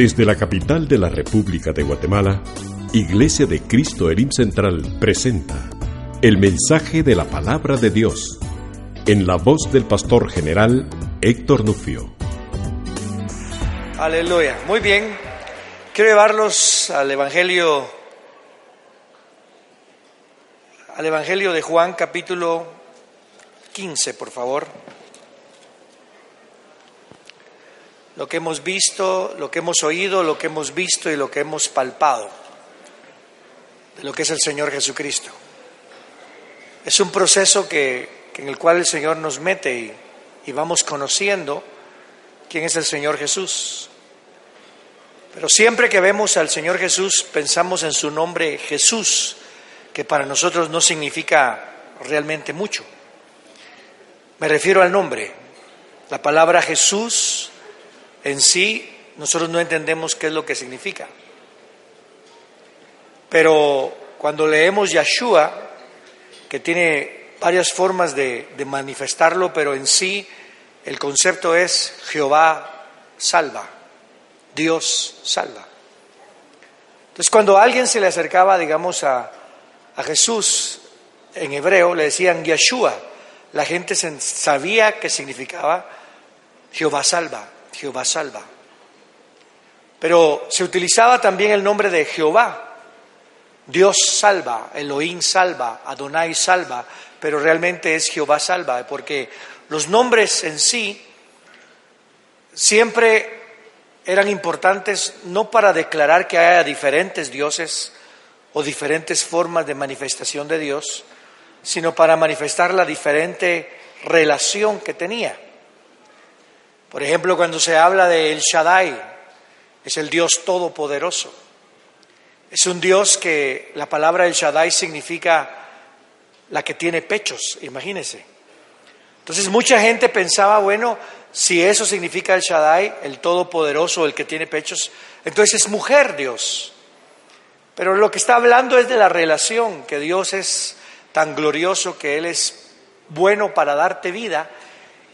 Desde la capital de la República de Guatemala, Iglesia de Cristo Elim Central presenta el mensaje de la palabra de Dios en la voz del pastor general Héctor Nufio. Aleluya. Muy bien. Quiero llevarlos al Evangelio al Evangelio de Juan capítulo 15, por favor. Lo que hemos visto, lo que hemos oído, lo que hemos visto y lo que hemos palpado de lo que es el Señor Jesucristo. Es un proceso que, en el cual el Señor nos mete y, y vamos conociendo quién es el Señor Jesús. Pero siempre que vemos al Señor Jesús pensamos en su nombre Jesús, que para nosotros no significa realmente mucho. Me refiero al nombre. La palabra Jesús en sí, nosotros no entendemos qué es lo que significa. Pero cuando leemos Yeshua, que tiene varias formas de, manifestarlo, pero en sí el concepto es Jehová salva, Dios salva. Entonces cuando alguien se le acercaba, digamos, a, a Jesús en hebreo, le decían Yeshua, la gente sabía que significaba Jehová salva, Jehová salva. Pero se utilizaba también el nombre de Jehová, Dios salva, Elohim salva, Adonai salva, pero realmente es Jehová salva, porque los nombres en sí siempre eran importantes no para declarar que haya diferentes dioses o diferentes formas de manifestación de Dios, sino para manifestar la diferente relación que tenía. Por ejemplo, cuando se habla de El Shaddai, es el Dios todopoderoso. Es un Dios que la palabra El Shaddai significa la que tiene pechos, imagínense. Entonces mucha gente pensaba, bueno, si eso significa El Shaddai, el todopoderoso, el que tiene pechos, entonces es mujer Dios. Pero lo que está hablando es de la relación, que Dios es tan glorioso que Él es bueno para darte vida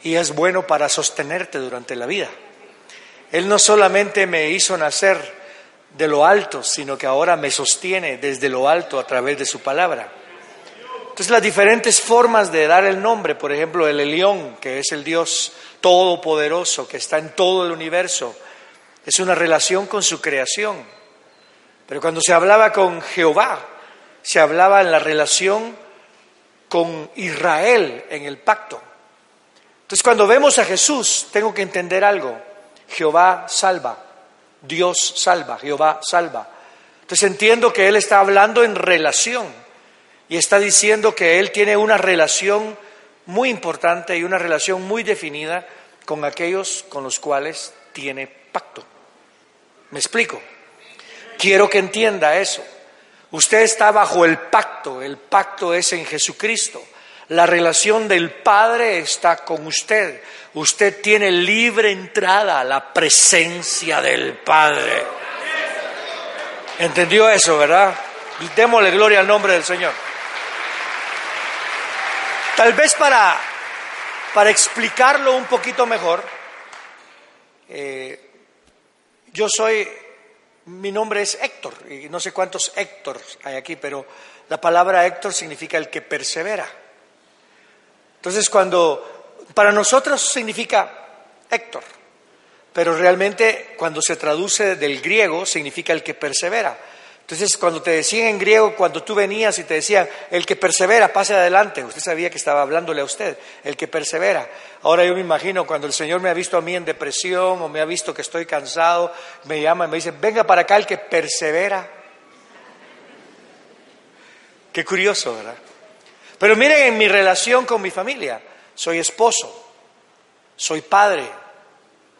y es bueno para sostenerte durante la vida. Él no solamente me hizo nacer de lo alto, sino que ahora me sostiene desde lo alto a través de su palabra. Entonces las diferentes formas de dar el nombre, por ejemplo, el Elión, que es el Dios todopoderoso, que está en todo el universo, es una relación con su creación. Pero cuando se hablaba con Jehová, se hablaba en la relación con Israel en el pacto. Entonces cuando vemos a Jesús, tengo que entender algo. Jehová salva, Dios salva, Jehová salva. Entonces entiendo que Él está hablando en relación y está diciendo que Él tiene una relación muy importante y una relación muy definida con aquellos con los cuales tiene pacto. ¿Me explico? Quiero que entienda eso. Usted está bajo el pacto, el pacto es en Jesucristo. La relación del Padre está con usted. Usted tiene libre entrada a la presencia del Padre. ¿Entendió eso, verdad? Démosle gloria al nombre del Señor. Tal vez para, para explicarlo un poquito mejor, eh, yo soy mi nombre es Héctor, y no sé cuántos Héctor hay aquí, pero la palabra Héctor significa el que persevera. Entonces, cuando para nosotros significa Héctor, pero realmente cuando se traduce del griego significa el que persevera. Entonces, cuando te decían en griego, cuando tú venías y te decían, el que persevera, pase adelante, usted sabía que estaba hablándole a usted, el que persevera. Ahora yo me imagino cuando el Señor me ha visto a mí en depresión o me ha visto que estoy cansado, me llama y me dice, venga para acá el que persevera. Qué curioso, ¿verdad? Pero miren en mi relación con mi familia, soy esposo, soy padre,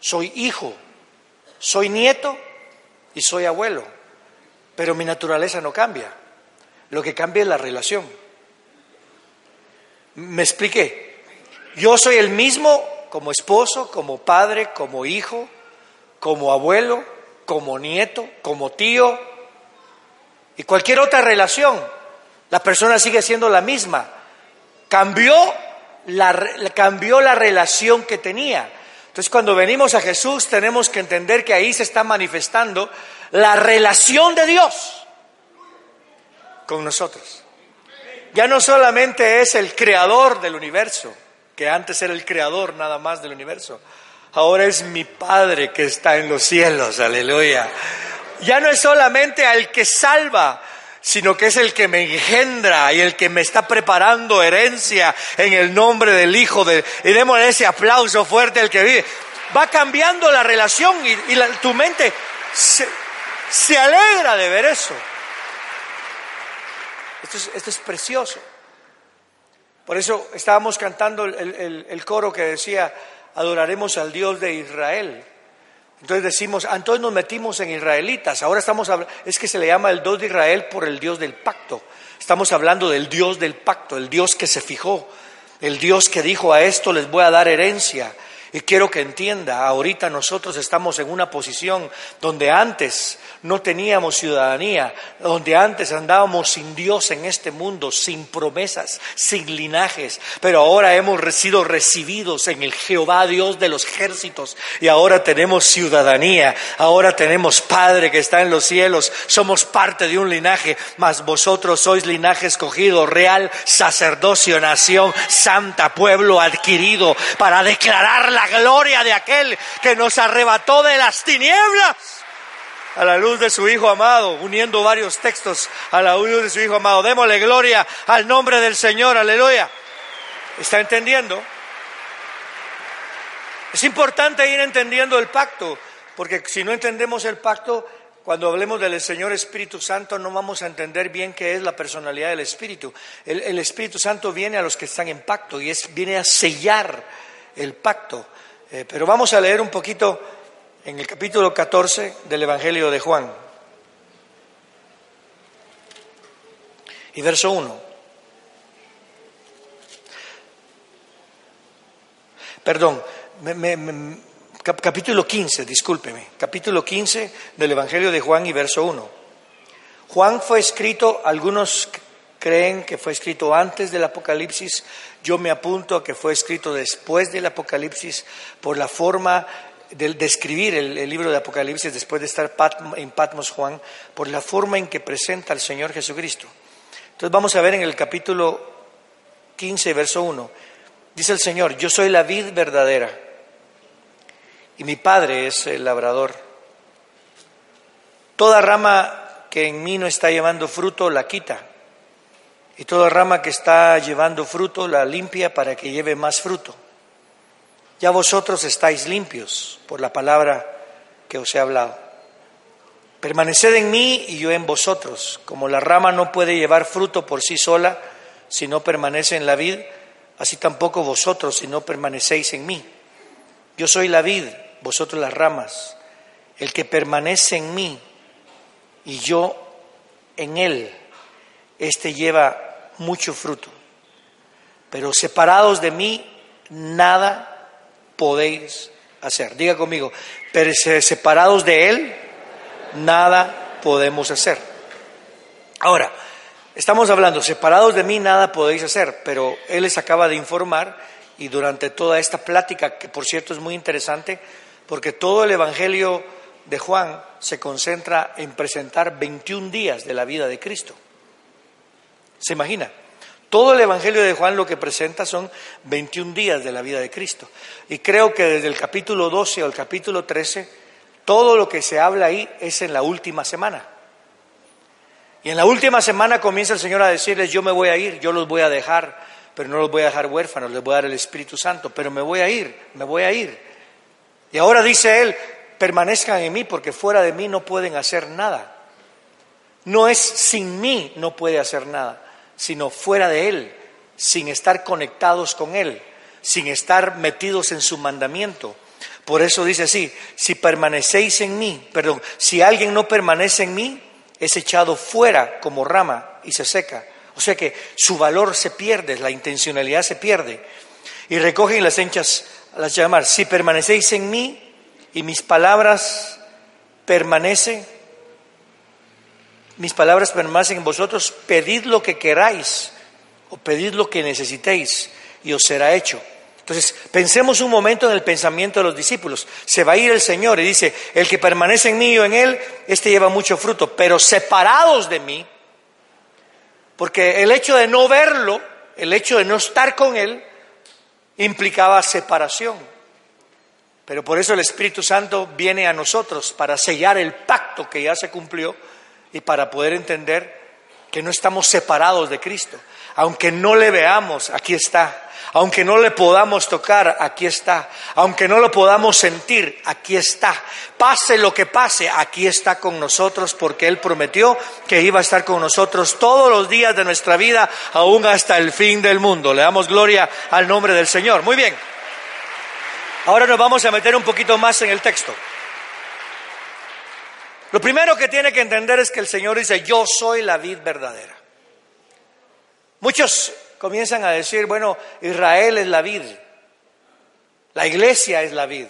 soy hijo, soy nieto y soy abuelo. Pero mi naturaleza no cambia. Lo que cambia es la relación. ¿Me expliqué? Yo soy el mismo como esposo, como padre, como hijo, como abuelo, como nieto, como tío y cualquier otra relación. La persona sigue siendo la misma. Cambió la, cambió la relación que tenía. Entonces cuando venimos a Jesús tenemos que entender que ahí se está manifestando la relación de Dios con nosotros. Ya no solamente es el creador del universo, que antes era el creador nada más del universo, ahora es mi Padre que está en los cielos, aleluya. Ya no es solamente al que salva, sino que es el que me engendra y el que me está preparando herencia en el nombre del Hijo. De, y démosle ese aplauso fuerte al que vive. Va cambiando la relación y, tu mente se, alegra de ver eso. Esto es, precioso. Por eso estábamos cantando el coro que decía, adoraremos al Dios de Israel. Entonces decimos, ah, entonces nos metimos en israelitas, ahora estamos hablando, es que se le llama el Dios de Israel por el Dios del pacto. Estamos hablando del Dios del pacto, el Dios que se fijó, el Dios que dijo a esto les voy a dar herencia, y quiero que entienda, ahorita nosotros estamos en una posición donde antes no teníamos ciudadanía, donde antes andábamos sin Dios en este mundo, sin promesas, sin linajes, pero ahora hemos sido recibidos en el Jehová Dios de los ejércitos y ahora tenemos ciudadanía, ahora tenemos Padre que está en los cielos, somos parte de un linaje, mas vosotros sois linaje escogido, real, sacerdocio, nación, santa, pueblo adquirido, para declarar la gloria de aquel que nos arrebató de las tinieblas a la luz de su Hijo amado, uniendo varios textos a la luz de su Hijo amado. Démosle gloria al nombre del Señor, aleluya. ¿Está entendiendo? Es importante ir entendiendo el pacto, porque si no entendemos el pacto, cuando hablemos del Señor Espíritu Santo no vamos a entender bien qué es la personalidad del Espíritu. El, Espíritu Santo viene a los que están en pacto y es, viene a sellar el pacto. Eh, pero vamos a leer un poquito en el capítulo 14 del Evangelio de Juan. Y verso 1. Perdón, capítulo 15, discúlpeme, capítulo 15 del Evangelio de Juan y verso 1. Juan fue escrito, algunos creen que fue escrito antes del Apocalipsis, yo me apunto a que fue escrito después del Apocalipsis por la forma de, escribir el, libro de Apocalipsis después de estar en Patmos Juan, por la forma en que presenta al Señor Jesucristo. Entonces vamos a ver en el capítulo 15, verso 1, dice el Señor, yo soy la vid verdadera y mi Padre es el labrador. Toda rama que en mí no está llevando fruto la quita y toda rama que está llevando fruto la limpia para que lleve más fruto. Ya vosotros estáis limpios por la palabra que os he hablado. Permaneced en mí y yo en vosotros. Como la rama no puede llevar fruto por sí sola si no permanece en la vid, así tampoco vosotros si no permanecéis en mí. Yo soy la vid, vosotros las ramas. El que permanece en mí y yo en él, éste lleva mucho fruto. Pero separados de mí, nada podéis hacer. Diga conmigo, pero separados de Él, nada podemos hacer. Ahora, estamos hablando, separados de mí, nada podéis hacer, pero Él les acaba de informar y durante toda esta plática, que por cierto es muy interesante, porque todo el Evangelio de Juan se concentra en presentar 21 días de la vida de Cristo. ¿Se imagina? Todo el Evangelio de Juan lo que presenta son 21 días de la vida de Cristo. Y creo que desde el capítulo 12 al capítulo 13, todo lo que se habla ahí es en la última semana. Y en la última semana comienza el Señor a decirles, yo me voy a ir, yo los voy a dejar, pero no los voy a dejar huérfanos, les voy a dar el Espíritu Santo, pero me voy a ir, me voy a ir. Y ahora dice Él, permanezcan en mí porque fuera de mí no pueden hacer nada. No es sin mí no puede hacer nada sino fuera de Él, sin estar conectados con Él, sin estar metidos en su mandamiento. Por eso dice así, si permanecéis en mí, perdón, si alguien no permanece en mí, es echado fuera como rama y se seca. O sea que su valor se pierde, la intencionalidad se pierde. Y recogen las henchas, las llamar, si permanecéis en mí y mis palabras permanecen, mis palabras permanecen en vosotros, pedid lo que queráis o pedid lo que necesitéis y os será hecho. Entonces, pensemos un momento en el pensamiento de los discípulos. Se va a ir el Señor y dice, el que permanece en mí y en él, este lleva mucho fruto, pero separados de mí, porque el hecho de no verlo, el hecho de no estar con él, implicaba separación. Pero por eso el Espíritu Santo viene a nosotros para sellar el pacto que ya se cumplió y para poder entender que no estamos separados de Cristo. Aunque no le veamos, aquí está. Aunque no le podamos tocar, aquí está. Aunque no lo podamos sentir, aquí está. Pase lo que pase, aquí está con nosotros porque Él prometió que iba a estar con nosotros todos los días de nuestra vida, aún hasta el fin del mundo. Le damos gloria al nombre del Señor. Muy bien. Ahora nos vamos a meter un poquito más en el texto. Lo primero que tiene que entender es que el Señor dice, yo soy la vid verdadera. Muchos comienzan a decir, bueno, Israel es la vid, la iglesia es la vid.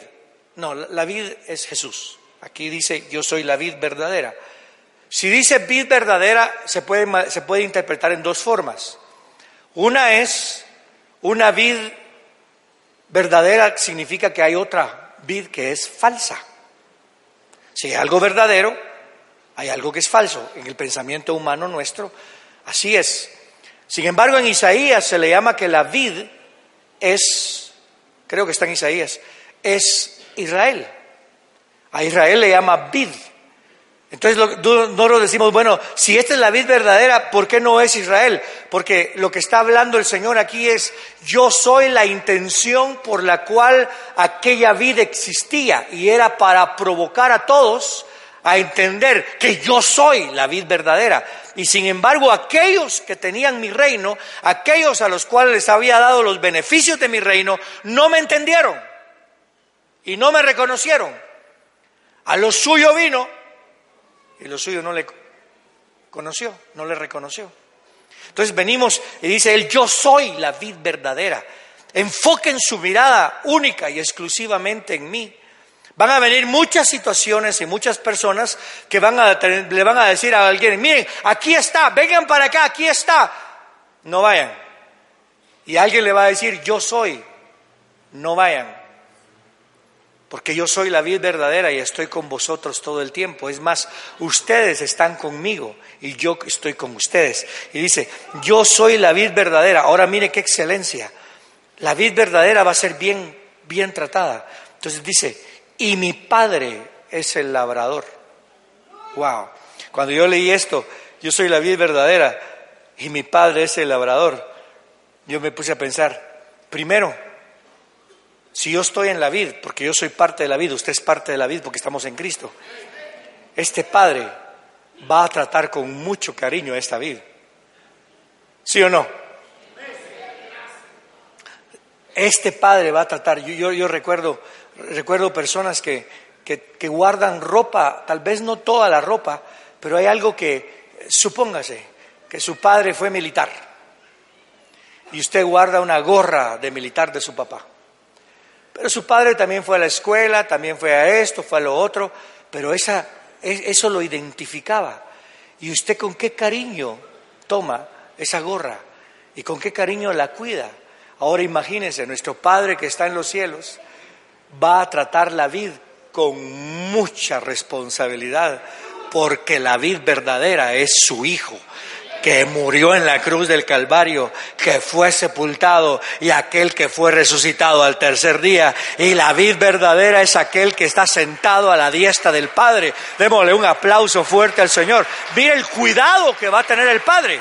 No, la vid es Jesús. Aquí dice, yo soy la vid verdadera. Si dice vid verdadera, se puede, se puede interpretar en dos formas. Una es, una vid verdadera significa que hay otra vid que es falsa. Si hay algo verdadero, hay algo que es falso. En el pensamiento humano nuestro, así es. Sin embargo, en Isaías se le llama que la vid es, creo que está en Isaías, es Israel. A Israel le llama vid. Entonces nosotros decimos, bueno, si esta es la vid verdadera, ¿por qué no es Israel? Porque lo que está hablando el Señor aquí es, yo soy la intención por la cual aquella vid existía y era para provocar a todos a entender que yo soy la vid verdadera. Y sin embargo, aquellos que tenían mi reino, aquellos a los cuales les había dado los beneficios de mi reino, no me entendieron y no me reconocieron. A lo suyo vino y lo suyo no le conoció, no le reconoció. Entonces venimos y dice él, yo soy la vid verdadera. Enfoquen su mirada única y exclusivamente en mí. Van a venir muchas situaciones y muchas personas que le van a decir a alguien, miren, aquí está, vengan para acá, aquí está. No vayan. Y alguien le va a decir, yo soy, no vayan porque yo soy la vid verdadera y estoy con vosotros todo el tiempo. Es más, ustedes están conmigo y yo estoy con ustedes. Y dice, yo soy la vid verdadera. Ahora mire qué excelencia. La vid verdadera va a ser bien, bien tratada. Entonces dice, y mi padre es el labrador. Wow. Cuando yo leí esto, yo soy la vid verdadera y mi padre es el labrador. Yo me puse a pensar, primero, si yo estoy en la vid, porque yo soy parte de la vid, usted es parte de la vid porque estamos en Cristo, este Padre va a tratar con mucho cariño a esta vid. ¿Sí o no? Este Padre va a tratar, yo, recuerdo, recuerdo personas que, que guardan ropa, tal vez no toda la ropa, pero hay algo que, supóngase, que su padre fue militar y usted guarda una gorra de militar de su papá. Pero su padre también fue a la escuela, también fue a esto, fue a lo otro, pero esa, eso lo identificaba. ¿Y usted con qué cariño toma esa gorra? ¿Y con qué cariño la cuida? Ahora imagínense, nuestro Padre que está en los cielos va a tratar la vid con mucha responsabilidad, porque la vid verdadera es su Hijo, que murió en la cruz del Calvario, que fue sepultado y aquel que fue resucitado al tercer día. Y la vid verdadera es aquel que está sentado a la diestra del Padre. Démosle un aplauso fuerte al Señor. Mire el cuidado que va a tener el Padre.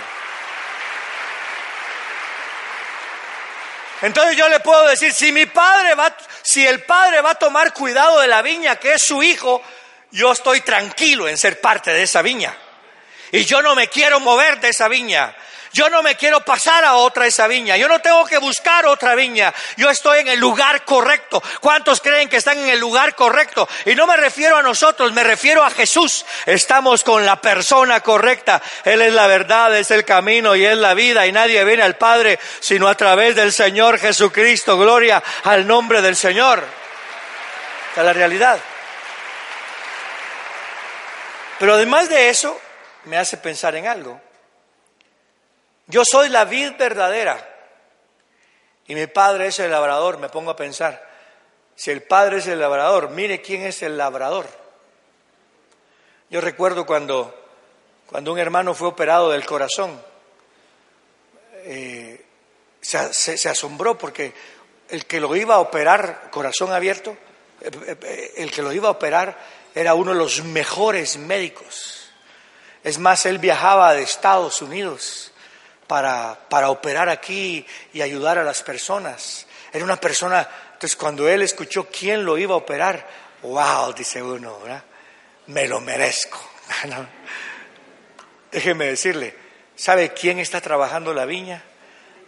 Entonces yo le puedo decir, si mi padre va, si el padre va a tomar cuidado de la viña que es su hijo, yo estoy tranquilo en ser parte de esa viña. Y yo no me quiero mover de esa viña. Yo no me quiero pasar a otra esa viña. Yo no tengo que buscar otra viña. Yo estoy en el lugar correcto. ¿Cuántos creen que están en el lugar correcto? Y no me refiero a nosotros, me refiero a Jesús. Estamos con la persona correcta. Él es la verdad, es el camino y es la vida. Y nadie viene al Padre sino a través del Señor Jesucristo. Gloria al nombre del Señor. Esta es la realidad. Pero además de eso, me hace pensar en algo. Yo soy la vid verdadera y mi padre es el labrador, me pongo a pensar, si el padre es el labrador, mire quién es el labrador. Yo recuerdo cuando, cuando un hermano fue operado del corazón, eh, se, asombró porque el que lo iba a operar, corazón abierto, eh, eh, el que lo iba a operar era uno de los mejores médicos. Es más, él viajaba de Estados Unidos para, para operar aquí y ayudar a las personas. Era una persona, entonces cuando él escuchó quién lo iba a operar, wow, dice uno, ¿verdad? Me lo merezco. Déjeme decirle, ¿sabe quién está trabajando la viña?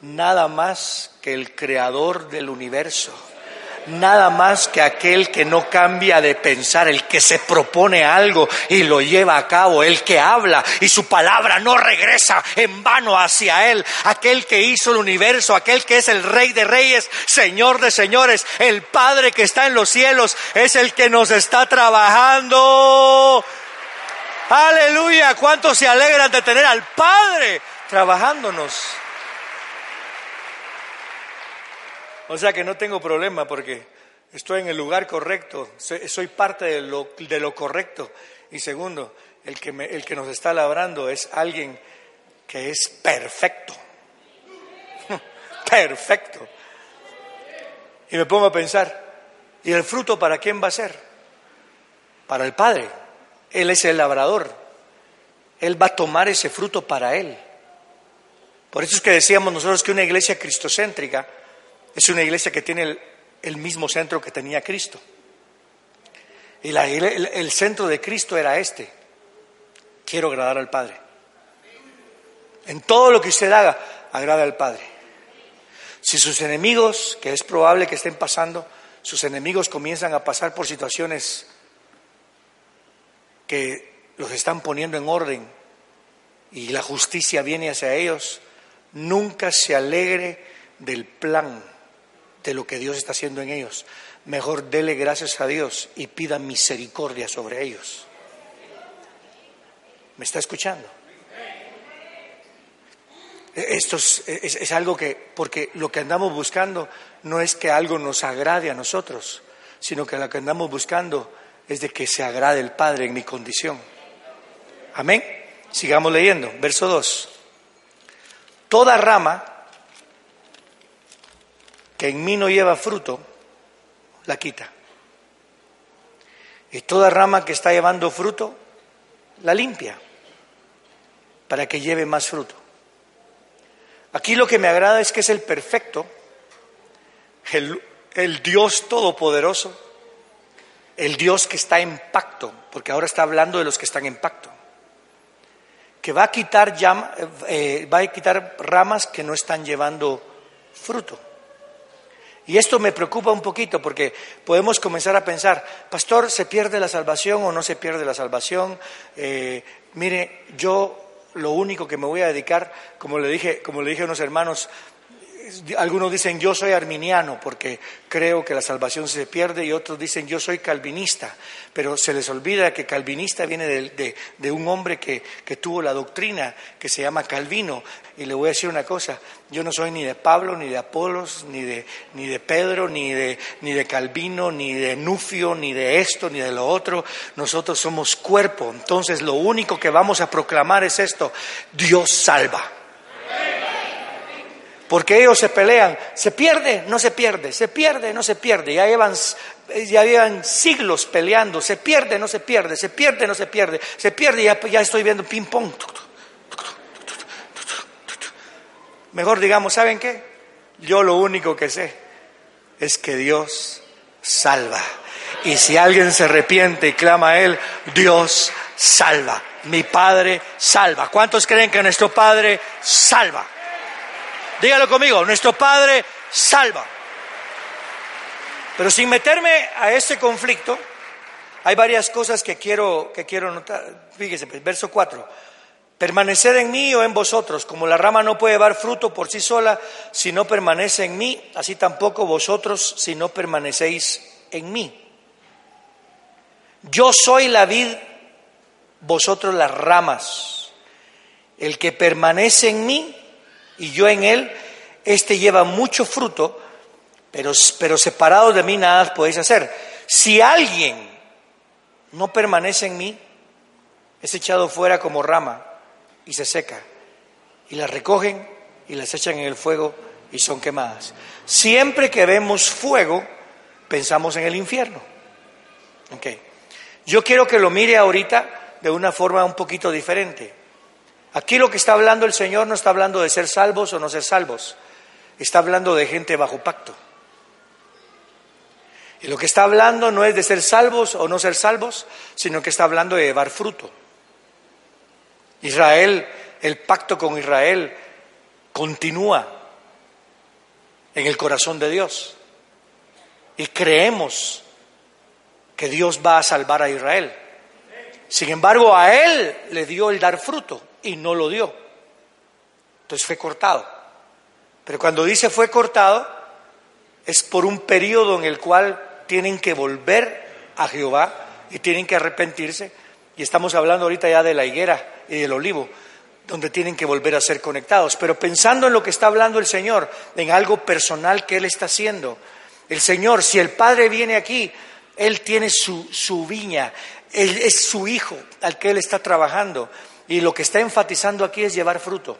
Nada más que el creador del universo nada más que aquel que no cambia de pensar, el que se propone algo y lo lleva a cabo, el que habla y su palabra no regresa en vano hacia él, aquel que hizo el universo, aquel que es el rey de reyes, señor de señores, el Padre que está en los cielos, es el que nos está trabajando. Aleluya, ¿cuántos se alegran de tener al Padre trabajándonos? O sea que no tengo problema porque estoy en el lugar correcto, soy parte de lo, de lo correcto. Y segundo, el que, el que nos está labrando es alguien que es perfecto. perfecto. Y me pongo a pensar, ¿y el fruto para quién va a ser? Para el Padre. Él es el labrador. Él va a tomar ese fruto para Él. Por eso es que decíamos nosotros que una iglesia cristocéntrica es una iglesia que tiene el, mismo centro que tenía Cristo. Y el, centro de Cristo era este. Quiero agradar al Padre. En todo lo que usted haga, agrada al Padre. Si sus enemigos, que es probable que estén pasando, sus enemigos comienzan a pasar por situaciones que los están poniendo en orden y la justicia viene hacia ellos, nunca se alegre del plan de lo que Dios está haciendo en ellos. Mejor dele gracias a Dios y pida misericordia sobre ellos. ¿Me está escuchando? Esto es, algo que, porque lo que andamos buscando no es que algo nos agrade a nosotros, sino que lo que andamos buscando es de que se agrade el Padre en mi condición. Amén. Sigamos leyendo. Verso 2. Toda rama que en mí no lleva fruto, la quita. Y toda rama que está llevando fruto, la limpia, para que lleve más fruto. Aquí lo que me agrada es que es el perfecto, el, Dios todopoderoso, el Dios que está en pacto, porque ahora está hablando de los que están en pacto, que va a quitar, eh, va a quitar ramas que no están llevando fruto. Y esto me preocupa un poquito porque podemos comenzar a pensar, pastor, ¿se pierde la salvación o no se pierde la salvación? Eh, mire, yo lo único que me voy a dedicar, como le dije, como le dije a unos hermanos, algunos dicen yo soy arminiano porque creo que la salvación se pierde y otros dicen yo soy calvinista, pero se les olvida que calvinista viene de, un hombre que, tuvo la doctrina que se llama Calvino. Y le voy a decir una cosa, yo no soy ni de Pablo, ni de Apolos, ni de, ni de Pedro, ni de, ni de Calvino, ni de Nufio, ni de esto, ni de lo otro. Nosotros somos cuerpo. Entonces lo único que vamos a proclamar es esto, Dios salva. Porque ellos se pelean, se pierde, no se pierde, se pierde, no se pierde. Ya llevan, ya llevan siglos peleando, se pierde, no se pierde, se pierde, no se pierde, se pierde, ya, ya estoy viendo ping pong. Mejor digamos, ¿saben qué? Yo lo único que sé es que Dios salva. Y si alguien se arrepiente y clama a Él, Dios salva. Mi Padre salva. ¿Cuántos creen que nuestro Padre salva? Dígalo conmigo, nuestro Padre salva. Pero sin meterme a ese conflicto, hay varias cosas que quiero, que quiero notar. Fíjese, pues, verso 4. Permaneced en mí o en vosotros, como la rama no puede dar fruto por sí sola si no permanece en mí, así tampoco vosotros si no permanecéis en mí. Yo soy la vid, vosotros las ramas. El que permanece en mí y yo en él, este lleva mucho fruto, pero, pero separado de mí nada podéis hacer. Si alguien no permanece en mí, es echado fuera como rama y se seca. Y las recogen y las echan en el fuego y son quemadas. Siempre que vemos fuego, pensamos en el infierno. Okay. Yo quiero que lo mire ahorita de una forma un poquito diferente. Aquí lo que está hablando el Señor no está hablando de ser salvos o no ser salvos, está hablando de gente bajo pacto. Y lo que está hablando no es de ser salvos o no ser salvos, sino que está hablando de llevar fruto. Israel, el pacto con Israel continúa en el corazón de Dios. Y creemos que Dios va a salvar a Israel. Sin embargo, a él le dio el dar fruto y no lo dio. Entonces fue cortado. Pero cuando dice fue cortado, es por un periodo en el cual tienen que volver a Jehová y tienen que arrepentirse. Y estamos hablando ahorita ya de la higuera y del olivo, donde tienen que volver a ser conectados. Pero pensando en lo que está hablando el Señor, en algo personal que Él está haciendo, el Señor, si el Padre viene aquí, Él tiene su, su viña, Él es su hijo al que Él está trabajando. Y lo que está enfatizando aquí es llevar fruto.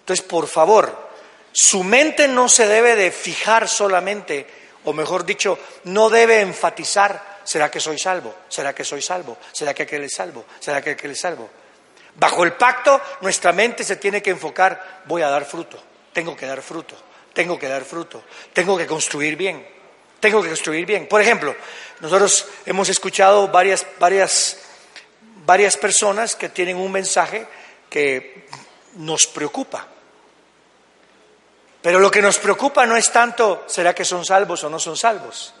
Entonces, por favor, su mente no se debe de fijar solamente, o mejor dicho, no debe enfatizar, ¿será que soy salvo? ¿Será que soy salvo? ¿Será que aquel es salvo? ¿Será que aquel es salvo? Bajo el pacto, nuestra mente se tiene que enfocar, voy a dar fruto, tengo que dar fruto, tengo que dar fruto, tengo que construir bien, tengo que construir bien. Por ejemplo, nosotros hemos escuchado varias, varias, varias personas que tienen un mensaje que nos preocupa. Pero lo que nos preocupa no es tanto, ¿será que son salvos o no son salvos?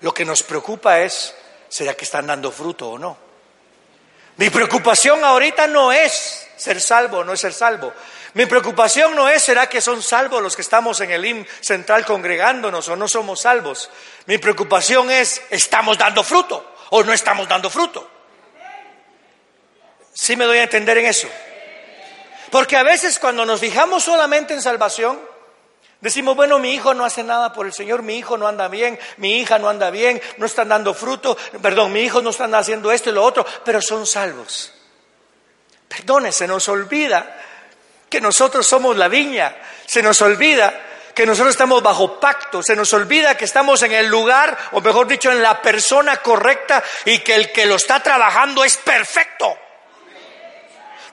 Lo que nos preocupa es, ¿será que están dando fruto o no? Mi preocupación ahorita no es ser salvo o no es ser salvo. Mi preocupación no es, ¿será que son salvos los que estamos en el IM central congregándonos o no somos salvos? Mi preocupación es, ¿estamos dando fruto o no estamos dando fruto? ¿Sí me doy a entender en eso? Porque a veces cuando nos fijamos solamente en salvación, Decimos, bueno, mi hijo no hace nada por el Señor, mi hijo no anda bien, mi hija no anda bien, no están dando fruto, perdón, mi hijo no están haciendo esto y lo otro, pero son salvos. Perdone, se nos olvida que nosotros somos la viña, se nos olvida que nosotros estamos bajo pacto, se nos olvida que estamos en el lugar, o mejor dicho, en la persona correcta y que el que lo está trabajando es perfecto.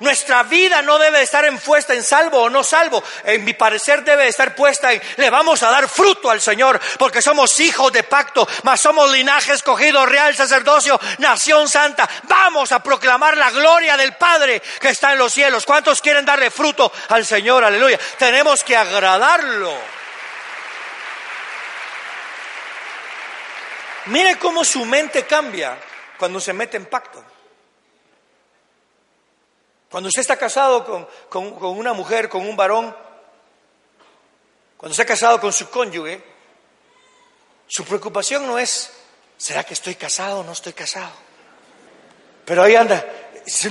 Nuestra vida no debe estar puesta en salvo o no salvo. En mi parecer debe estar puesta en le vamos a dar fruto al Señor porque somos hijos de pacto, mas somos linaje escogido, real sacerdocio, nación santa. Vamos a proclamar la gloria del Padre que está en los cielos. ¿Cuántos quieren darle fruto al Señor? Aleluya. Tenemos que agradarlo. Mire cómo su mente cambia cuando se mete en pacto. Cuando usted está casado con, una mujer, con un varón, cuando está casado con su cónyuge, su preocupación no es, ¿será que estoy casado o no estoy casado? Pero ahí anda,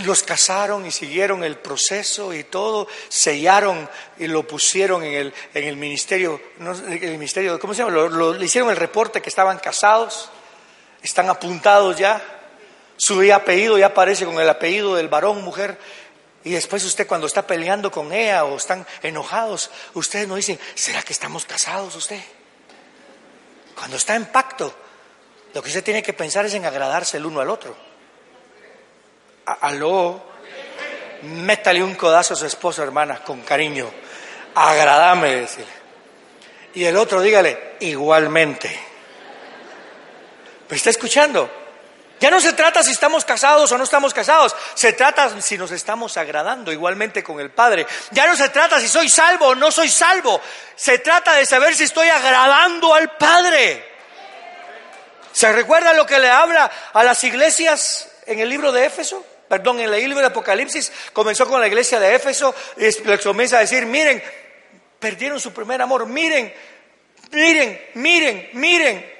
los casaron y siguieron el proceso y todo, sellaron y lo pusieron en el, en el ministerio, el ministerio, ¿cómo se llama? le hicieron el reporte que estaban casados, están apuntados ya, su apellido ya aparece con el apellido del varón, mujer, y después usted cuando está peleando con ella o están enojados, ustedes no dicen, ¿será que estamos casados usted? Cuando está en pacto, lo que usted tiene que pensar es en agradarse el uno al otro. Aló, métale un codazo a su esposo, hermana, con cariño. Agradame, decirle. Y el otro dígale, igualmente. ¿Me está escuchando? Ya no se trata si estamos casados o no estamos casados, se trata si nos estamos agradando igualmente con el Padre. Ya no se trata si soy salvo o no soy salvo, se trata de saber si estoy agradando al Padre. ¿Se recuerda lo que le habla a las iglesias en el libro de Éfeso? Perdón, en el libro de Apocalipsis comenzó con la iglesia de Éfeso y les comienza a decir, miren, perdieron su primer amor, miren, miren, miren, miren,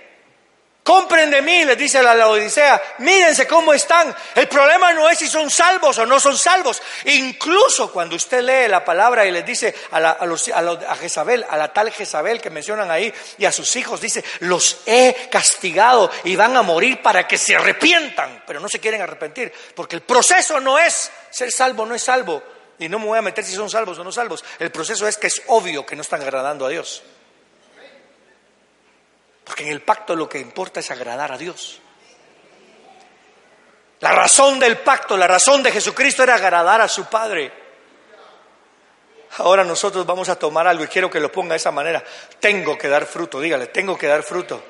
Compren de mí, les dice la Odisea, mírense cómo están. El problema no es si son salvos o no son salvos. Incluso cuando usted lee la palabra y les dice a, la, a, Jezabel, a la tal Jezabel que mencionan ahí, y a sus hijos, dice, los he castigado y van a morir para que se arrepientan, pero no se quieren arrepentir, porque el proceso no es ser salvo, no es salvo. Y no me voy a meter si son salvos o no salvos. El proceso es que es obvio que no están agradando a Dios. Porque en el pacto lo que importa es agradar a Dios. La razón del pacto, la razón de Jesucristo era agradar a su Padre. Ahora nosotros vamos a tomar algo y quiero que lo ponga de esa manera. Tengo que dar fruto, dígale, tengo que dar fruto.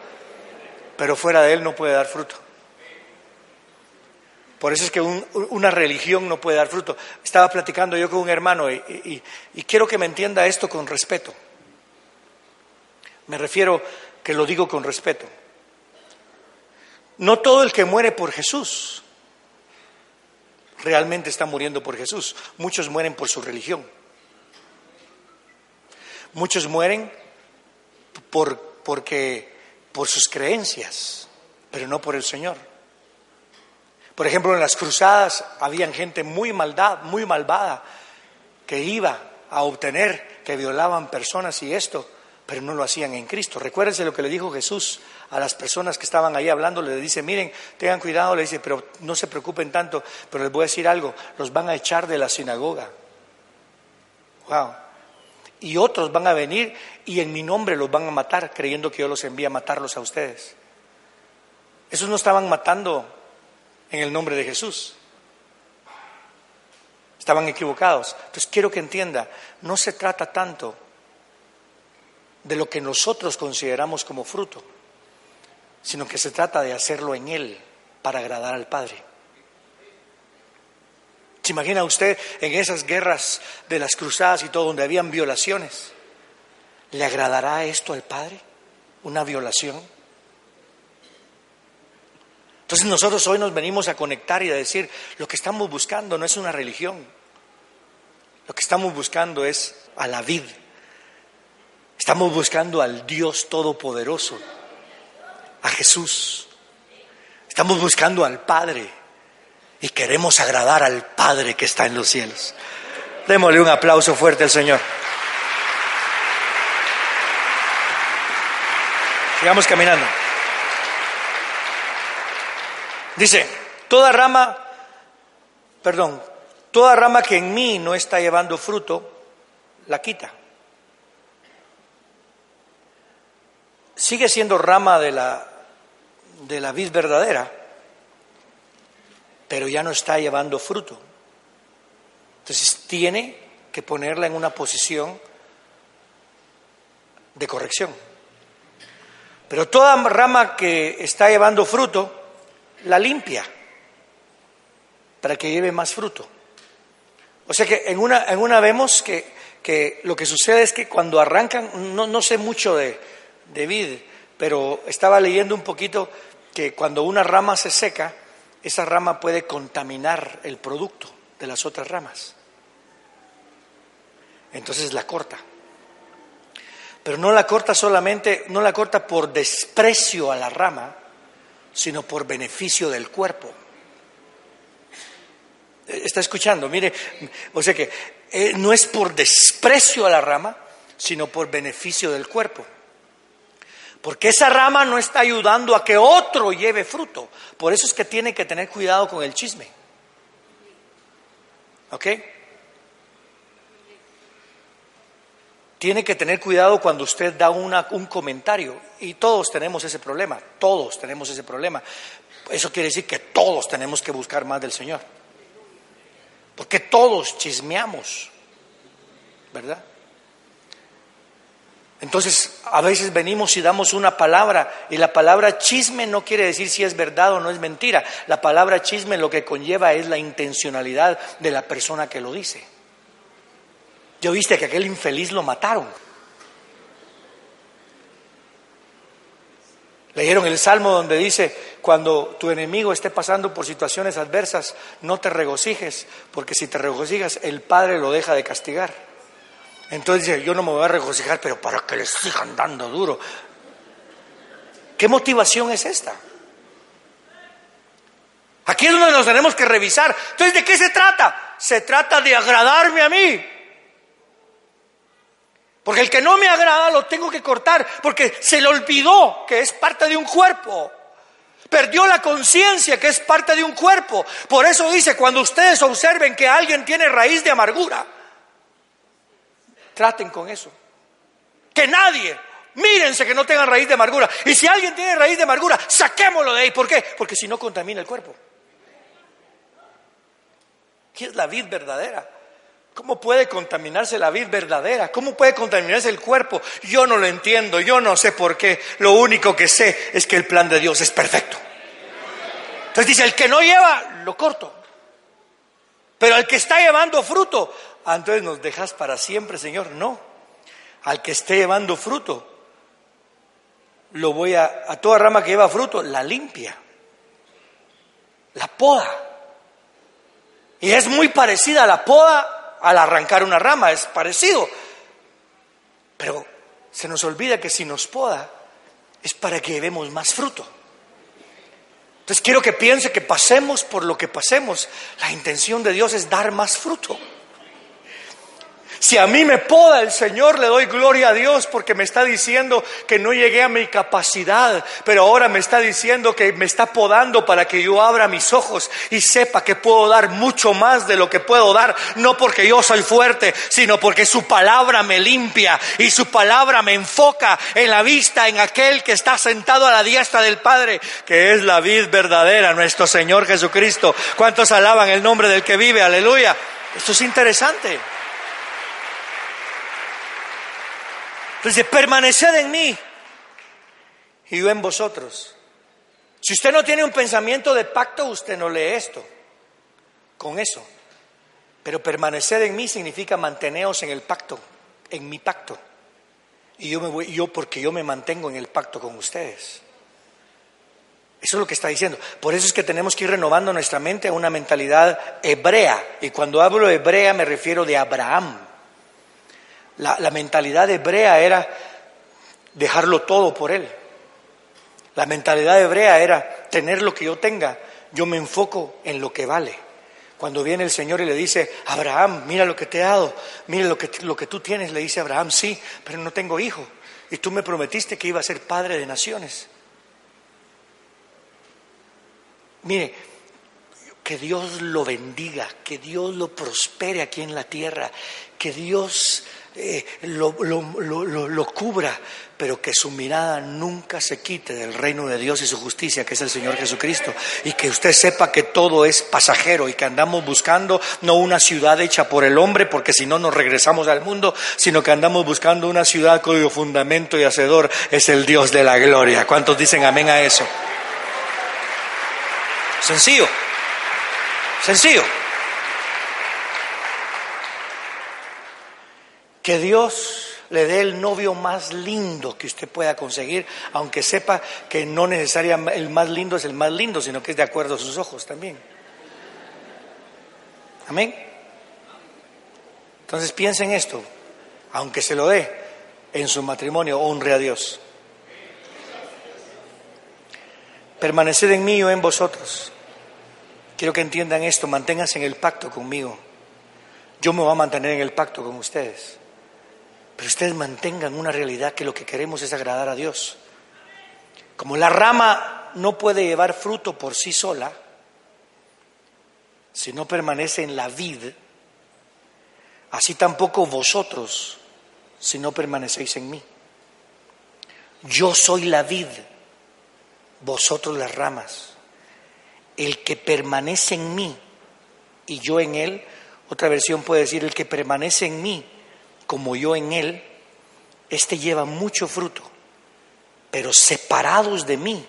Pero fuera de Él no puede dar fruto. Por eso es que una religión no puede dar fruto. Estaba platicando yo con un hermano y quiero que me entienda esto con respeto. Me refiero que lo digo con respeto. No todo el que muere por Jesús realmente está muriendo por Jesús. Muchos mueren por su religión. Muchos mueren por, porque, por sus creencias, pero no por el Señor. Por ejemplo, en las cruzadas había gente muy maldad, muy malvada, que iba a obtener que violaban personas y esto pero no lo hacían en Cristo. Recuérdense lo que le dijo Jesús a las personas que estaban ahí hablando, le dice, miren, tengan cuidado, le dice, pero no se preocupen tanto, pero les voy a decir algo, los van a echar de la sinagoga. Wow. Y otros van a venir y en mi nombre los van a matar, creyendo que yo los envío a matarlos a ustedes. Esos no estaban matando en el nombre de Jesús. Estaban equivocados. Entonces quiero que entienda, no se trata tanto de lo que nosotros consideramos como fruto, sino que se trata de hacerlo en Él para agradar al Padre. ¿Se imagina usted en esas guerras de las cruzadas y todo donde habían violaciones? ¿Le agradará esto al Padre? ¿Una violación? Entonces nosotros hoy nos venimos a conectar y a decir, lo que estamos buscando no es una religión, lo que estamos buscando es a la vida Estamos buscando al Dios Todopoderoso, a Jesús. Estamos buscando al Padre y queremos agradar al Padre que está en los cielos. Démosle un aplauso fuerte al Señor. Sigamos caminando. Dice, toda rama, perdón, toda rama que en mí no está llevando fruto, la quita. Sigue siendo rama de la, de la vid verdadera, pero ya no está llevando fruto. Entonces tiene que ponerla en una posición de corrección. Pero toda rama que está llevando fruto, la limpia para que lleve más fruto. O sea que en una, en una vemos que, que lo que sucede es que cuando arrancan, no, no sé mucho de, de pero estaba leyendo un poquito que cuando una rama se seca, esa rama puede contaminar el producto de las otras ramas. Entonces la corta. Pero no la corta solamente, no la corta por desprecio a la rama, sino por beneficio del cuerpo. ¿Está escuchando? Mire, o sea que eh, no es por desprecio a la rama, sino por beneficio del cuerpo. Porque esa rama no está ayudando a que otro lleve fruto. Por eso es que tiene que tener cuidado con el chisme. ¿Ok? Tiene que tener cuidado cuando usted da un comentario. Y todos tenemos ese problema. Todos tenemos ese problema. Eso quiere decir que todos tenemos que buscar más del Señor. Porque todos chismeamos. ¿Verdad? Entonces, a veces venimos y damos una palabra y la palabra chisme no quiere decir si es verdad o no es mentira. La palabra chisme lo que conlleva es la intencionalidad de la persona que lo dice. Yo viste que aquel infeliz lo mataron. Leyeron el salmo donde dice, cuando tu enemigo esté pasando por situaciones adversas, no te regocijes, porque si te regocijas, el Padre lo deja de castigar. Entonces dice, yo no me voy a regocijar, pero para que les sigan dando duro. ¿Qué motivación es esta? Aquí es donde nos tenemos que revisar. Entonces, ¿de qué se trata? Se trata de agradarme a mí. Porque el que no me agrada lo tengo que cortar, porque se le olvidó que es parte de un cuerpo. Perdió la conciencia que es parte de un cuerpo. Por eso dice, cuando ustedes observen que alguien tiene raíz de amargura, traten con eso. Que nadie, mírense que no tengan raíz de amargura. Y si alguien tiene raíz de amargura, saquémoslo de ahí. ¿Por qué? Porque si no contamina el cuerpo. ¿Qué es la vid verdadera? ¿Cómo puede contaminarse la vid verdadera? ¿Cómo puede contaminarse el cuerpo? Yo no lo entiendo, yo no sé por qué. Lo único que sé es que el plan de Dios es perfecto. Entonces dice, el que no lleva, lo corto. Pero el que está llevando fruto, ah, entonces nos dejas para siempre, Señor. No. Al que esté llevando fruto, lo voy a, a toda rama que lleva fruto, la limpia, la poda. Y es muy parecida a la poda al arrancar una rama, es parecido. Pero se nos olvida que si nos poda es para que llevemos más fruto. Entonces quiero que piense que pasemos por lo que pasemos. La intención de Dios es dar más fruto. Si a mí me poda el Señor, le doy gloria a Dios porque me está diciendo que no llegué a mi capacidad, pero ahora me está diciendo que me está podando para que yo abra mis ojos y sepa que puedo dar mucho más de lo que puedo dar, no porque yo soy fuerte, sino porque su palabra me limpia y su palabra me enfoca en la vista en aquel que está sentado a la diestra del Padre, que es la vid verdadera, nuestro Señor Jesucristo. ¿Cuántos alaban el nombre del que vive? Aleluya. Esto es interesante. Entonces, permaneced en mí y yo en vosotros. Si usted no tiene un pensamiento de pacto, usted no lee esto. Con eso. Pero permanecer en mí significa manteneos en el pacto, en mi pacto. Y yo me voy, yo porque yo me mantengo en el pacto con ustedes. Eso es lo que está diciendo. Por eso es que tenemos que ir renovando nuestra mente a una mentalidad hebrea. Y cuando hablo hebrea me refiero de Abraham. La, mentalidad hebrea era dejarlo todo por Él. La mentalidad hebrea era tener lo que yo tenga, yo me enfoco en lo que vale. Cuando viene el Señor y le dice, Abraham, mira lo que te he dado, mira lo que, lo que tú tienes, le dice Abraham, sí, pero no tengo hijo. Y tú me prometiste que iba a ser padre de naciones. Mire, que Dios lo bendiga, que Dios lo prospere aquí en la tierra, que Dios eh, lo, lo, cubra, pero que su mirada nunca se quite del reino de Dios y su justicia, que es el Señor Jesucristo, y que usted sepa que todo es pasajero y que andamos buscando no una ciudad hecha por el hombre, porque si no nos regresamos al mundo, sino que andamos buscando una ciudad cuyo fundamento y hacedor es el Dios de la gloria. ¿Cuántos dicen amén a eso? Sencillo, sencillo. Que Dios le dé el novio más lindo que usted pueda conseguir, aunque sepa que no necesariamente el más lindo es el más lindo, sino que es de acuerdo a sus ojos también. Amén. Entonces piensa en esto, aunque se lo dé en su matrimonio, honre a Dios. Permaneced en mí o en vosotros. Quiero que entiendan esto, manténganse en el pacto conmigo. Yo me voy a mantener en el pacto con ustedes. Pero ustedes mantengan una realidad que lo que queremos es agradar a Dios. Como la rama no puede llevar fruto por sí sola, si no permanece en la vid, así tampoco vosotros si no permanecéis en mí. Yo soy la vid, vosotros las ramas. El que permanece en mí y yo en él, otra versión puede decir, el que permanece en mí como yo en Él, este lleva mucho fruto, pero separados de mí,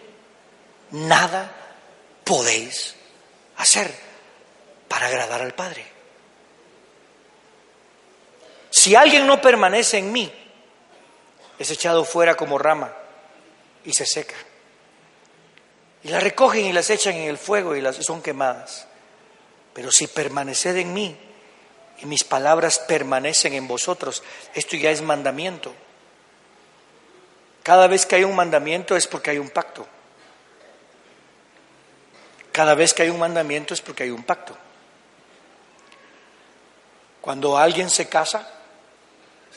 nada podéis hacer para agradar al Padre. Si alguien no permanece en mí, es echado fuera como rama y se seca. Y la recogen y las echan en el fuego y las son quemadas. Pero si permaneced en mí, y mis palabras permanecen en vosotros. Esto ya es mandamiento. Cada vez que hay un mandamiento es porque hay un pacto. Cada vez que hay un mandamiento es porque hay un pacto. Cuando alguien se casa,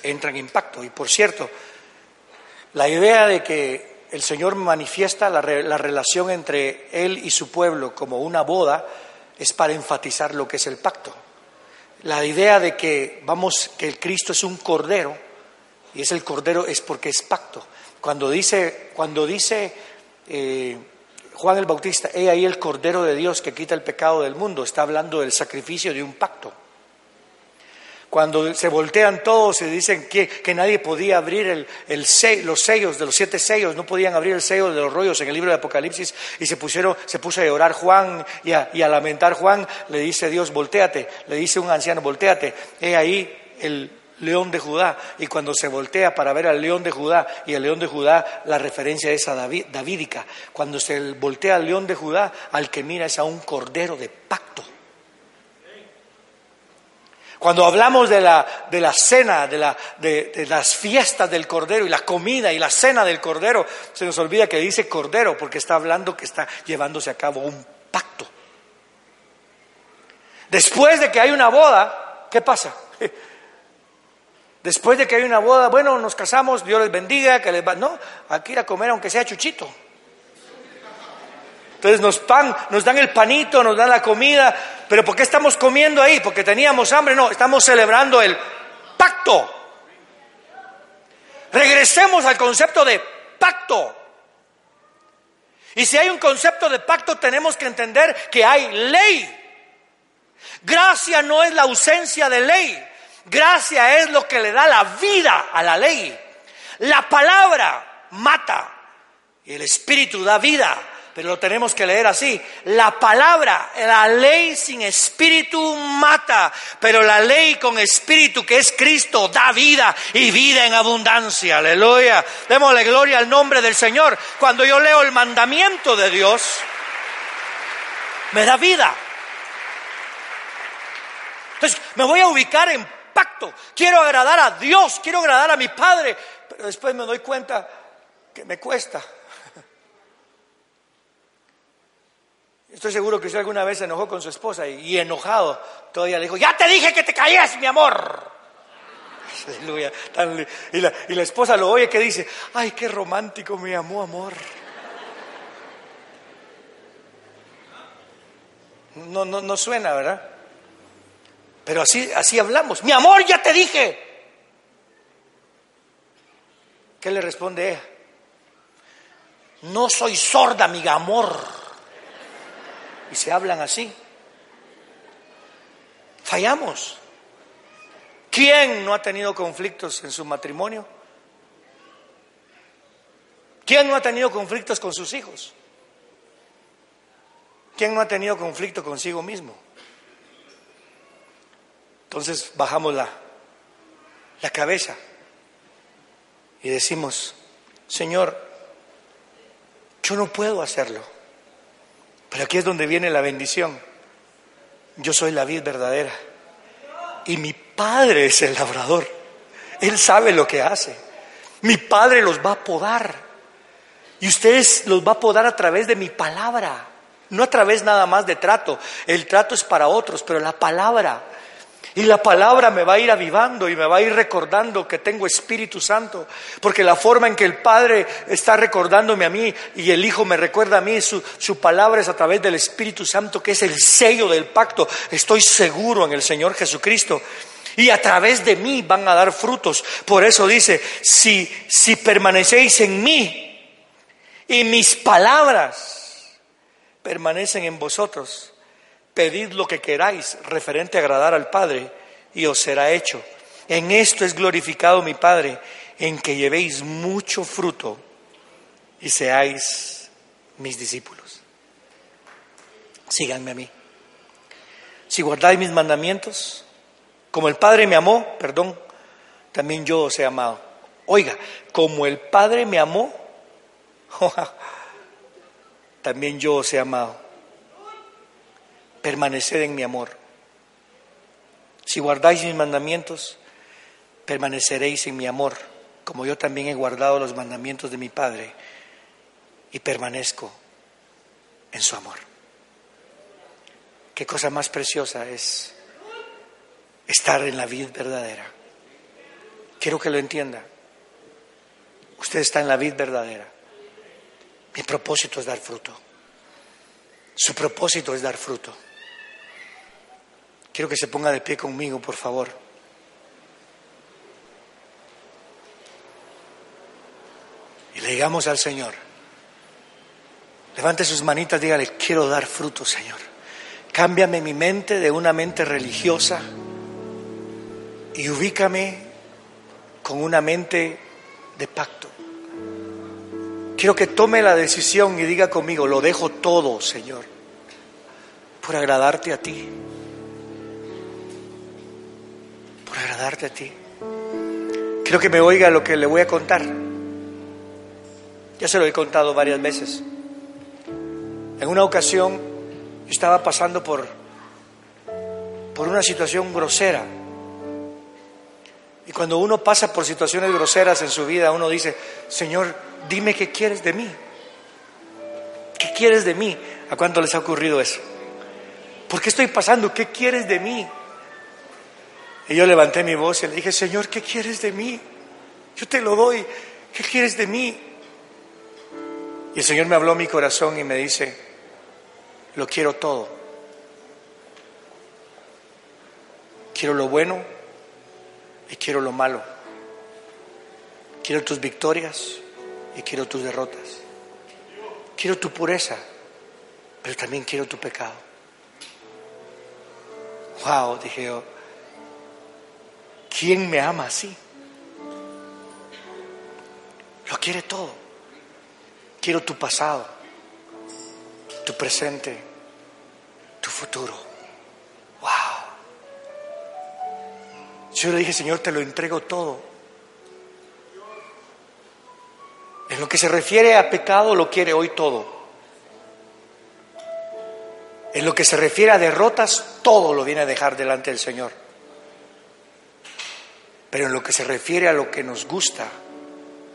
entra en pacto. Y por cierto, la idea de que el Señor manifiesta la, la, relación entre Él y su pueblo como una boda es para enfatizar lo que es el pacto. La idea de que vamos, que el Cristo es un cordero, y es el cordero es porque es pacto. Cuando dice, cuando dice eh, Juan el Bautista, he ahí el Cordero de Dios que quita el pecado del mundo, está hablando del sacrificio de un pacto. Cuando se voltean todos y dicen que, que nadie podía abrir el, el los sellos de los siete sellos, no podían abrir el sello de los rollos en el libro de Apocalipsis y se pusieron, se puso a llorar Juan y a, a lamentar Juan, le dice Dios, volteate, le dice un anciano, volteate, he ahí el león de Judá. Y cuando se voltea para ver al león de Judá, y el león de Judá, la referencia es a David, davídica. Cuando se voltea al león de Judá, al que mira es a un cordero de pacto. Cuando hablamos de la, de la cena, de, la, de, de, las fiestas del Cordero y la comida y la cena del Cordero, se nos olvida que dice Cordero porque está hablando que está llevándose a cabo un pacto. Después de que hay una boda, ¿qué pasa? Después de que hay una boda, bueno, nos casamos, Dios les bendiga, que les va. No, aquí ir a comer aunque sea chuchito. Entonces nos pan, nos dan el panito, nos dan la comida, pero ¿por qué estamos comiendo ahí? Porque teníamos hambre, no, estamos celebrando el pacto. Regresemos al concepto de pacto. Y si hay un concepto de pacto, tenemos que entender que hay ley. Gracia no es la ausencia de ley. Gracia es lo que le da la vida a la ley. La palabra mata y el espíritu da vida, pero lo tenemos que leer así. La palabra, la ley sin espíritu mata, pero la ley con espíritu que es Cristo da vida y vida en abundancia. Aleluya. Démosle gloria al nombre del Señor. Cuando yo leo el mandamiento de Dios, me da vida. Entonces me voy a ubicar en pacto. Quiero agradar a Dios, quiero agradar a mi Padre, pero después me doy cuenta que me cuesta. Estoy seguro que usted alguna vez se enojó con su esposa y, enojado todavía le dijo, ya te dije que te calles, mi amor. Aleluya. Y la, y la esposa lo oye que dice, ay, qué romántico me amó, amor. No, no, no suena, ¿verdad? Pero así, así hablamos. Mi amor, ya te dije. ¿Qué le responde ella? No soy sorda, mi amor. Se hablan así. Fallamos. ¿Quién no ha tenido conflictos en su matrimonio? ¿Quién no ha tenido conflictos con sus hijos? ¿Quién no ha tenido conflicto consigo mismo? Entonces bajamos la, la cabeza y decimos, Señor, yo no puedo hacerlo, pero aquí es donde viene la bendición. Yo soy la vid verdadera y mi Padre es el labrador. Él sabe lo que hace. Mi Padre los va a podar y ustedes los va a podar a través de mi palabra, no a través nada más de trato. El trato es para otros, pero la palabra y la palabra me va a ir avivando y me va a ir recordando que tengo Espíritu Santo, porque la forma en que el Padre está recordándome a mí y el Hijo me recuerda a mí, su, su, palabra es a través del Espíritu Santo, que es el sello del pacto. Estoy seguro en el Señor Jesucristo. Y a través de mí van a dar frutos. Por eso dice, si, si permanecéis en mí y mis palabras permanecen en vosotros, Pedid lo que queráis referente a agradar al Padre y os será hecho. En esto es glorificado mi Padre, en que llevéis mucho fruto y seáis mis discípulos. Síganme a mí. Si guardáis mis mandamientos, como el Padre me amó, perdón, también yo os he amado. Oiga, como el Padre me amó, también yo os he amado permaneced en mi amor. Si guardáis mis mandamientos, permaneceréis en mi amor, como yo también he guardado los mandamientos de mi Padre y permanezco en su amor. Qué cosa más preciosa es estar en la vida verdadera. Quiero que lo entienda. Usted está en la vid verdadera. Mi propósito es dar fruto. Su propósito es dar fruto. Quiero que se ponga de pie conmigo, por favor. Y le digamos al Señor, levante sus manitas, dígale, quiero dar fruto, Señor. Cámbiame mi mente de una mente religiosa y ubícame con una mente de pacto. Quiero que tome la decisión y diga conmigo, lo dejo todo, Señor, por agradarte a ti. Por agradarte a ti. Quiero que me oiga lo que le voy a contar. Ya se lo he contado varias veces. En una ocasión estaba pasando por, por una situación grosera y cuando uno pasa por situaciones groseras en su vida, uno dice, Señor, dime qué quieres de mí. ¿Qué quieres de mí? ¿A cuánto les ha ocurrido eso? ¿Por qué estoy pasando? ¿Qué quieres de mí? Y yo levanté mi voz y le dije, Señor, ¿qué quieres de mí? Yo te lo doy. ¿Qué quieres de mí? Y el Señor me habló mi corazón y me dice, lo quiero todo. Quiero lo bueno, y quiero lo malo. Quiero tus victorias y quiero tus derrotas. Quiero tu pureza, pero también quiero tu pecado. Wow, dije yo, ¿quién me ama así? Lo quiere todo. Quiero tu pasado, tu presente, tu futuro. Yo le dije, Señor, te lo entrego todo. En lo que se refiere a pecado, lo quiere hoy todo. En lo que se refiere a derrotas, todo lo viene a dejar delante del Señor. Pero en lo que se refiere a lo que nos gusta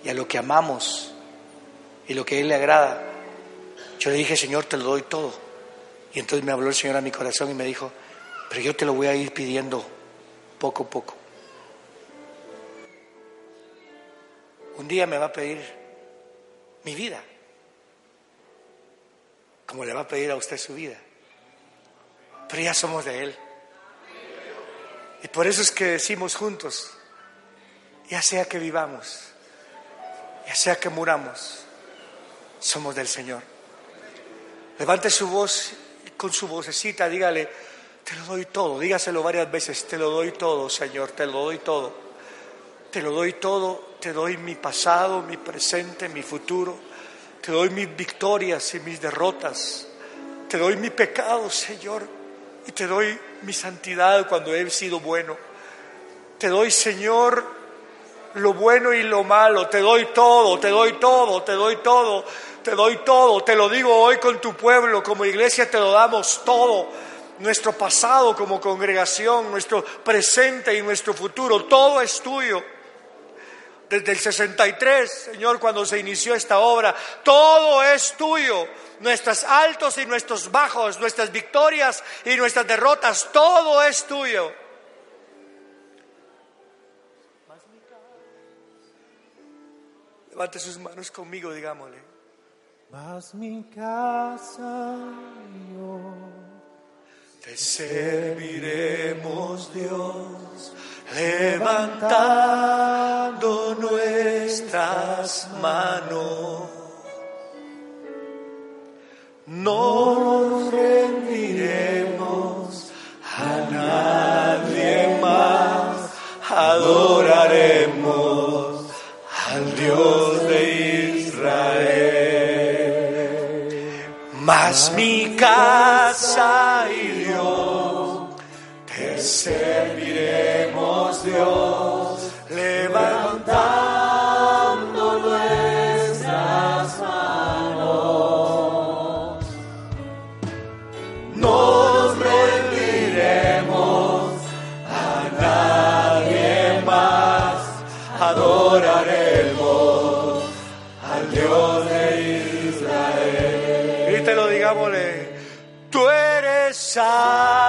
y a lo que amamos y lo que a Él le agrada, yo le dije, Señor, te lo doy todo. Y entonces me habló el Señor a mi corazón y me dijo, pero yo te lo voy a ir pidiendo poco a poco. Un día me va a pedir mi vida, como le va a pedir a usted su vida. Pero ya somos de Él. Y por eso es que decimos juntos, ya sea que vivamos, ya sea que muramos, somos del Señor. Levante su voz con su vocecita, dígale, te lo doy todo, dígaselo varias veces, te lo doy todo, Señor, te lo doy todo. Te lo doy todo, te doy mi pasado, mi presente, mi futuro. Te doy mis victorias y mis derrotas. Te doy mi pecado, Señor, y te doy mi santidad cuando he sido bueno. Te doy, Señor, lo bueno y lo malo. Te doy todo, te doy todo, te doy todo, te doy todo. Te lo digo hoy con tu pueblo, como iglesia te lo damos todo nuestro pasado como congregación, nuestro presente y nuestro futuro, todo es tuyo. Desde el 63, Señor, cuando se inició esta obra, todo es tuyo. Nuestros altos y nuestros bajos, nuestras victorias y nuestras derrotas, todo es tuyo. Levante sus manos conmigo, digámosle. Más mi casa te serviremos Dios, levantando nuestras manos. No nos rendiremos a nadie más, adoraremos al Dios Mas mi casa serviremos Dios, levantando nuestras manos. Nos rendiremos a nadie más, adoraremos. Digámosle, tú eres santo,